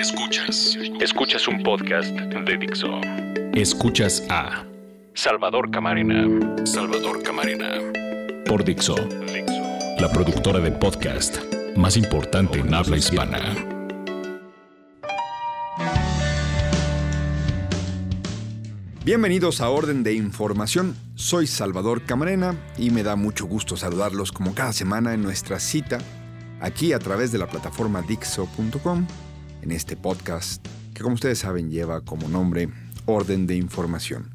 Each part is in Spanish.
Escuchas. Escuchas un podcast de Dixo. Escuchas a Salvador Camarena. Salvador Camarena. Por Dixo. La productora de podcast más importante en habla hispana. Bienvenidos a Orden de Información. Soy Salvador Camarena y me da mucho gusto saludarlos como cada semana en nuestra cita aquí a través de la plataforma Dixo.com en este podcast que como ustedes saben lleva como nombre Orden de Información.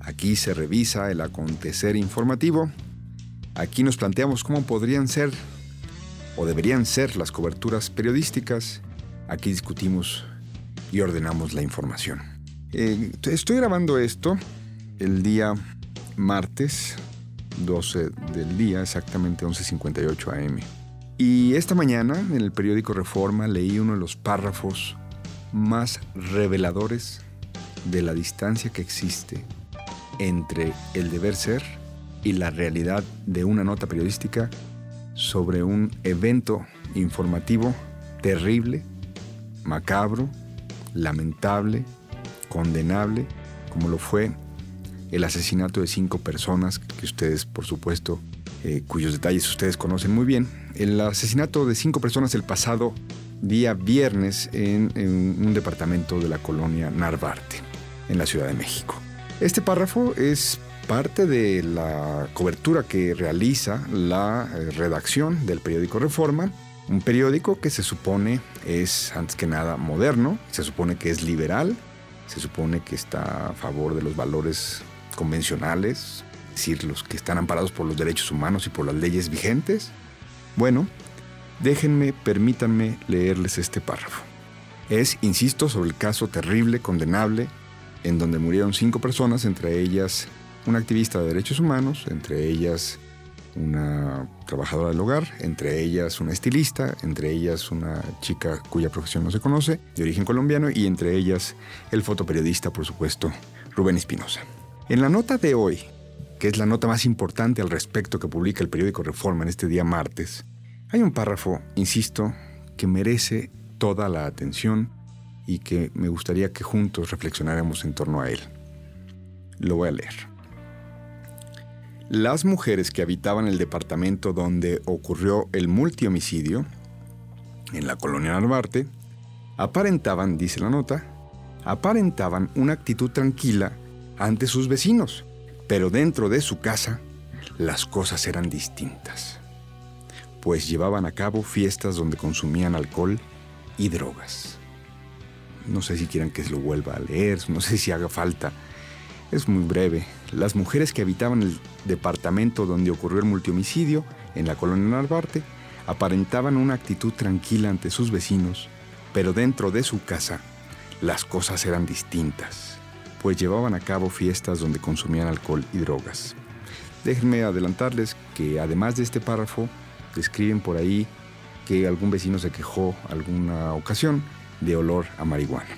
Aquí se revisa el acontecer informativo. Aquí nos planteamos cómo podrían ser o deberían ser las coberturas periodísticas. Aquí discutimos y ordenamos la información. Eh, estoy grabando esto el día martes 12 del día, exactamente 11.58 am. Y esta mañana en el periódico Reforma leí uno de los párrafos más reveladores de la distancia que existe entre el deber ser y la realidad de una nota periodística sobre un evento informativo terrible, macabro, lamentable, condenable, como lo fue el asesinato de cinco personas que ustedes, por supuesto, eh, cuyos detalles ustedes conocen muy bien, el asesinato de cinco personas el pasado día viernes en, un departamento de la colonia Narvarte, en la Ciudad de México. Este párrafo es parte de la cobertura que realiza la eh, redacción del periódico Reforma, un periódico que se supone es, antes que nada, moderno, se supone que es liberal, se supone que está a favor de los valores convencionales, decir, los que están amparados por los derechos humanos y por las leyes vigentes? Bueno, déjenme, permítanme leerles este párrafo. Es, insisto, sobre el caso terrible, condenable, en donde murieron cinco personas, entre ellas una activista de derechos humanos, entre ellas una trabajadora del hogar, entre ellas una estilista, entre ellas una chica cuya profesión no se conoce, de origen colombiano, y entre ellas el fotoperiodista, por supuesto, Rubén Espinosa. En la nota de hoy, que es la nota más importante al respecto que publica el periódico Reforma en este día martes, hay un párrafo, insisto, que merece toda la atención y que me gustaría que juntos reflexionáramos en torno a él. Lo voy a leer. Las mujeres que habitaban el departamento donde ocurrió el multihomicidio, en la colonia Narvarte, aparentaban, dice la nota, aparentaban una actitud tranquila ante sus vecinos pero dentro de su casa, las cosas eran distintas, pues llevaban a cabo fiestas donde consumían alcohol y drogas. No sé si quieran que se lo vuelva a leer, no sé si haga falta. Es muy breve. Las mujeres que habitaban el departamento donde ocurrió el multihomicidio, en la colonia Narvarte, aparentaban una actitud tranquila ante sus vecinos, pero dentro de su casa las cosas eran distintas pues llevaban a cabo fiestas donde consumían alcohol y drogas. Déjenme adelantarles que además de este párrafo, describen por ahí que algún vecino se quejó alguna ocasión de olor a marihuana.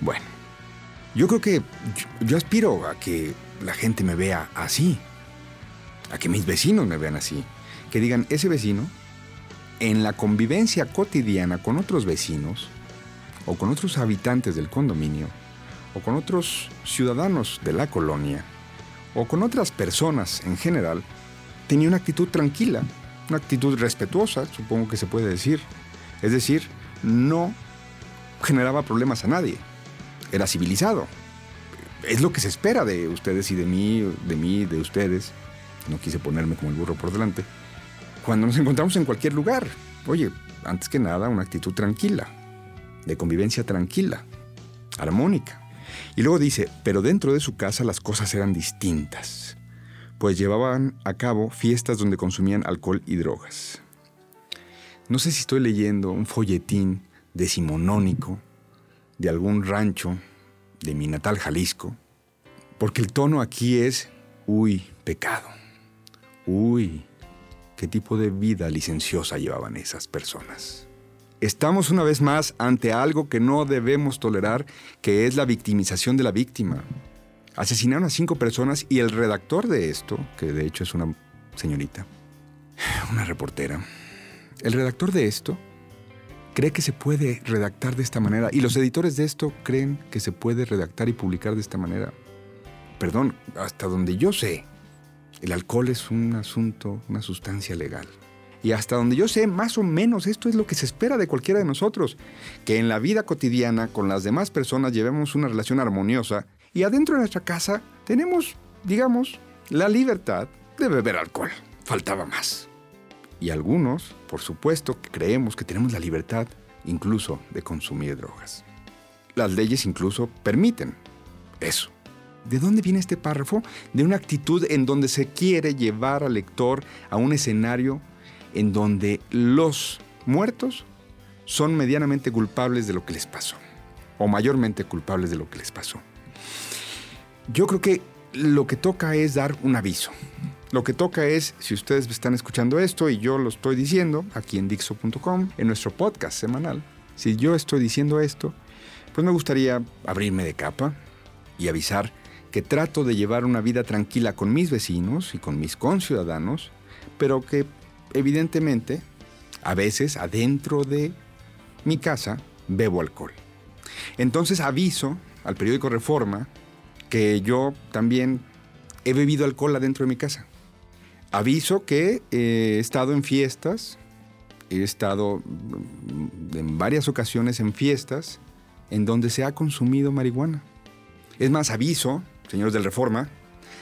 Bueno, yo creo que yo aspiro a que la gente me vea así, a que mis vecinos me vean así, que digan, ese vecino, en la convivencia cotidiana con otros vecinos o con otros habitantes del condominio, o con otros ciudadanos de la colonia o con otras personas en general, tenía una actitud tranquila, una actitud respetuosa, supongo que se puede decir. Es decir, no generaba problemas a nadie. Era civilizado. Es lo que se espera de ustedes y de mí, de mí, de ustedes. No quise ponerme como el burro por delante. Cuando nos encontramos en cualquier lugar, oye, antes que nada, una actitud tranquila, de convivencia tranquila, armónica. Y luego dice, pero dentro de su casa las cosas eran distintas, pues llevaban a cabo fiestas donde consumían alcohol y drogas. No sé si estoy leyendo un folletín decimonónico de algún rancho de mi natal Jalisco, porque el tono aquí es, uy, pecado, uy, qué tipo de vida licenciosa llevaban esas personas. Estamos una vez más ante algo que no debemos tolerar, que es la victimización de la víctima. Asesinaron a cinco personas y el redactor de esto, que de hecho es una señorita, una reportera, el redactor de esto cree que se puede redactar de esta manera y los editores de esto creen que se puede redactar y publicar de esta manera. Perdón, hasta donde yo sé, el alcohol es un asunto, una sustancia legal. Y hasta donde yo sé, más o menos esto es lo que se espera de cualquiera de nosotros, que en la vida cotidiana con las demás personas llevemos una relación armoniosa y adentro de nuestra casa tenemos, digamos, la libertad de beber alcohol. Faltaba más. Y algunos, por supuesto, creemos que tenemos la libertad incluso de consumir drogas. Las leyes incluso permiten eso. ¿De dónde viene este párrafo? De una actitud en donde se quiere llevar al lector a un escenario en donde los muertos son medianamente culpables de lo que les pasó, o mayormente culpables de lo que les pasó. Yo creo que lo que toca es dar un aviso. Lo que toca es, si ustedes están escuchando esto y yo lo estoy diciendo aquí en Dixo.com, en nuestro podcast semanal, si yo estoy diciendo esto, pues me gustaría abrirme de capa y avisar que trato de llevar una vida tranquila con mis vecinos y con mis conciudadanos, pero que evidentemente a veces adentro de mi casa bebo alcohol. Entonces aviso al periódico Reforma que yo también he bebido alcohol adentro de mi casa. Aviso que he estado en fiestas, he estado en varias ocasiones en fiestas en donde se ha consumido marihuana. Es más, aviso, señores del Reforma,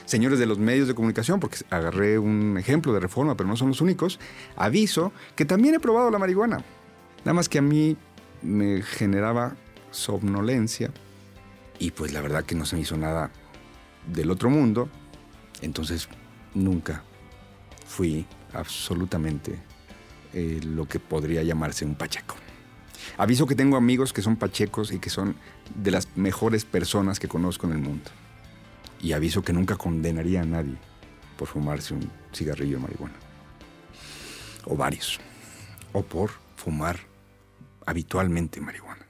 señores de los medios de comunicación, porque agarré un ejemplo de Reforma, pero no son los únicos, aviso que también he probado la marihuana. Nada más que a mí me generaba somnolencia y pues la verdad que no se me hizo nada del otro mundo, entonces nunca fui absolutamente eh, lo que podría llamarse un pacheco. Aviso que tengo amigos que son pachecos y que son de las mejores personas que conozco en el mundo. Y aviso que nunca condenaría a nadie por fumarse un cigarrillo de marihuana. O varios. O por fumar habitualmente marihuana.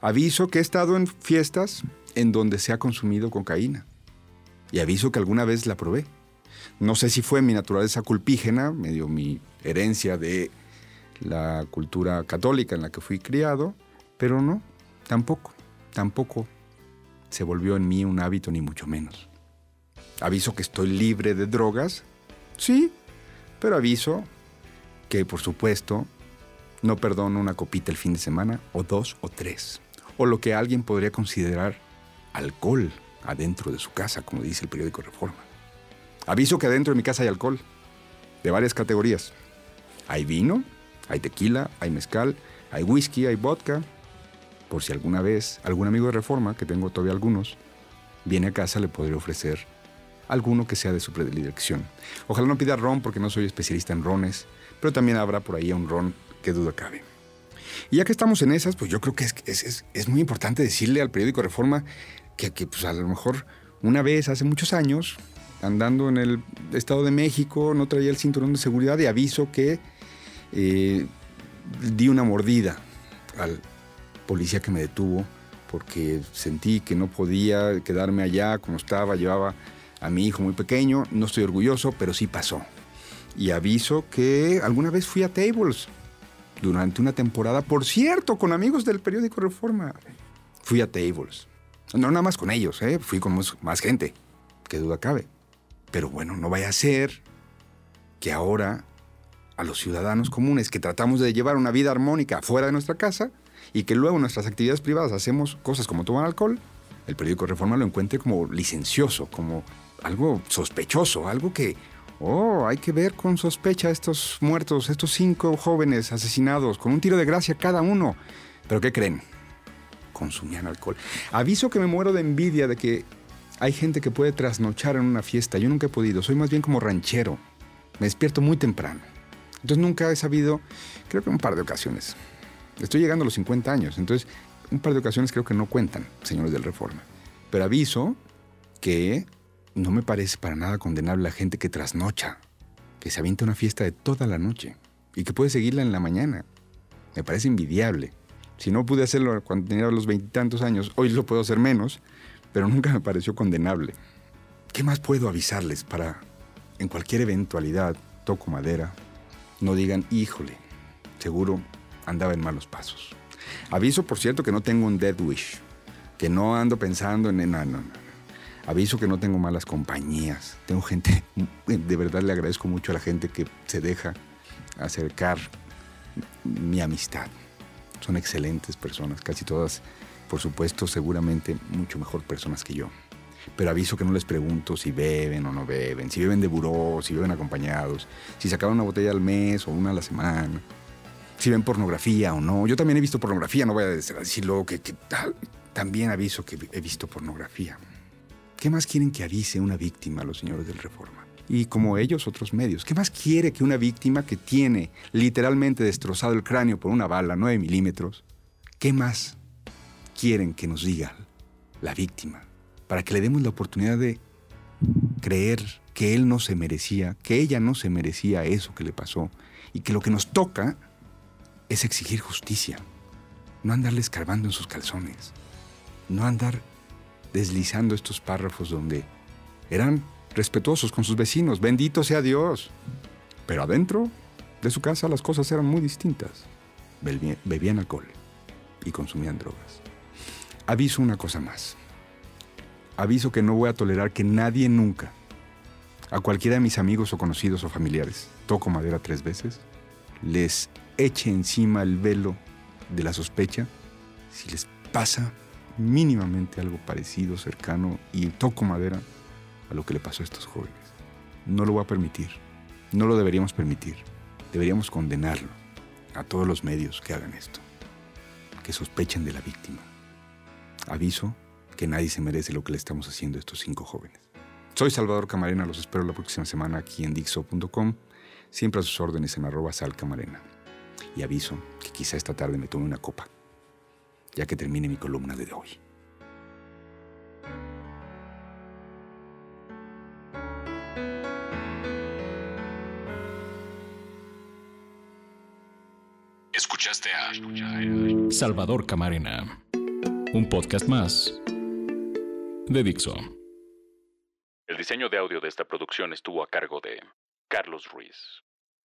Aviso que he estado en fiestas en donde se ha consumido cocaína. Y aviso que alguna vez la probé. No sé si fue mi naturaleza culpígena, medio mi herencia de la cultura católica en la que fui criado, pero no, tampoco, tampoco se volvió en mí un hábito ni mucho menos. Aviso que estoy libre de drogas, sí, pero aviso que por supuesto no perdono una copita el fin de semana, o dos o tres, o lo que alguien podría considerar alcohol adentro de su casa, como dice el periódico Reforma. Aviso que adentro de mi casa hay alcohol, de varias categorías. Hay vino, hay tequila, hay mezcal, hay whisky, hay vodka. Por si alguna vez algún amigo de Reforma, que tengo todavía algunos, viene a casa, le podré ofrecer alguno que sea de su predilección. Ojalá no pida ron porque no soy especialista en rones, pero también habrá por ahí un ron que duda cabe. Y ya que estamos en esas, pues yo creo que es, es, muy importante decirle al periódico Reforma que, que pues a lo mejor una vez, hace muchos años, andando en el Estado de México, no traía el cinturón de seguridad y aviso que eh, di una mordida al policía que me detuvo porque sentí que no podía quedarme allá como estaba, llevaba a mi hijo muy pequeño, no estoy orgulloso, pero sí pasó. Y aviso que alguna vez fui a Tables durante una temporada, por cierto, con amigos del periódico Reforma. Fui a Tables. No nada más con ellos, ¿eh? fui con más gente, que duda cabe. Pero bueno, no vaya a ser que ahora a los ciudadanos comunes que tratamos de llevar una vida armónica fuera de nuestra casa y que luego nuestras actividades privadas hacemos cosas como tomar alcohol, el periódico Reforma lo encuentre como licencioso, como algo sospechoso, algo que, oh, hay que ver con sospecha estos muertos, estos cinco jóvenes asesinados, con un tiro de gracia cada uno. ¿Pero qué creen? Consumían alcohol. Aviso que me muero de envidia de que hay gente que puede trasnochar en una fiesta. Yo nunca he podido. Soy más bien como ranchero. Me despierto muy temprano. Entonces nunca he sabido, creo que un par de ocasiones. Estoy llegando a los 50 años. Entonces un par de ocasiones creo que no cuentan, señores del Reforma. Pero aviso que no me parece para nada condenable la gente que trasnocha, que se avienta una fiesta de toda la noche y que puede seguirla en la mañana. Me parece envidiable. Si no pude hacerlo cuando tenía los veintitantos años, hoy lo puedo hacer menos pero nunca me pareció condenable. ¿Qué más puedo avisarles para, en cualquier eventualidad, toco madera, no digan, híjole, seguro andaba en malos pasos. Aviso, por cierto, que no tengo un dead wish, que no ando pensando en... No, no, no. Aviso que no tengo malas compañías. Tengo gente, de verdad le agradezco mucho a la gente que se deja acercar mi amistad. Son excelentes personas, casi todas, por supuesto, seguramente mucho mejor personas que yo. Pero aviso que no les pregunto si beben o no beben, si beben de buró, si beben acompañados, si sacaron una botella al mes o una a la semana, si ven pornografía o no. Yo también he visto pornografía, no voy a decir luego que, que también aviso que he visto pornografía. ¿Qué más quieren que avise una víctima a los señores del Reforma? Y como ellos, otros medios. ¿Qué más quiere que una víctima que tiene literalmente destrozado el cráneo por una bala 9 milímetros? ¿Qué más quieren que nos diga la víctima? Para que le demos la oportunidad de creer que él no se merecía, que ella no se merecía eso que le pasó y que lo que nos toca es exigir justicia, no andarle escarbando en sus calzones, no andar deslizando estos párrafos donde eran respetuosos con sus vecinos, bendito sea Dios. Pero adentro de su casa las cosas eran muy distintas. Bebían, alcohol y consumían drogas. Aviso una cosa más. Aviso que no voy a tolerar que nadie nunca, a cualquiera de mis amigos o conocidos o familiares, toco madera tres veces, les eche encima el velo de la sospecha si les pasa mínimamente algo parecido, cercano y toco madera a lo que le pasó a estos jóvenes. No lo voy a permitir. No lo deberíamos permitir. Deberíamos condenarlo a todos los medios que hagan esto, que sospechen de la víctima. Aviso que nadie se merece lo que le estamos haciendo a estos cinco jóvenes. Soy Salvador Camarena, los espero la próxima semana aquí en Dixo.com, siempre a sus órdenes en arroba salcamarena. Y aviso que quizá esta tarde me tome una copa ya que termine mi columna de hoy. Escuchaste a Salvador Camarena, un podcast más de Dixo. El diseño de audio de esta producción estuvo a cargo de Carlos Ruiz.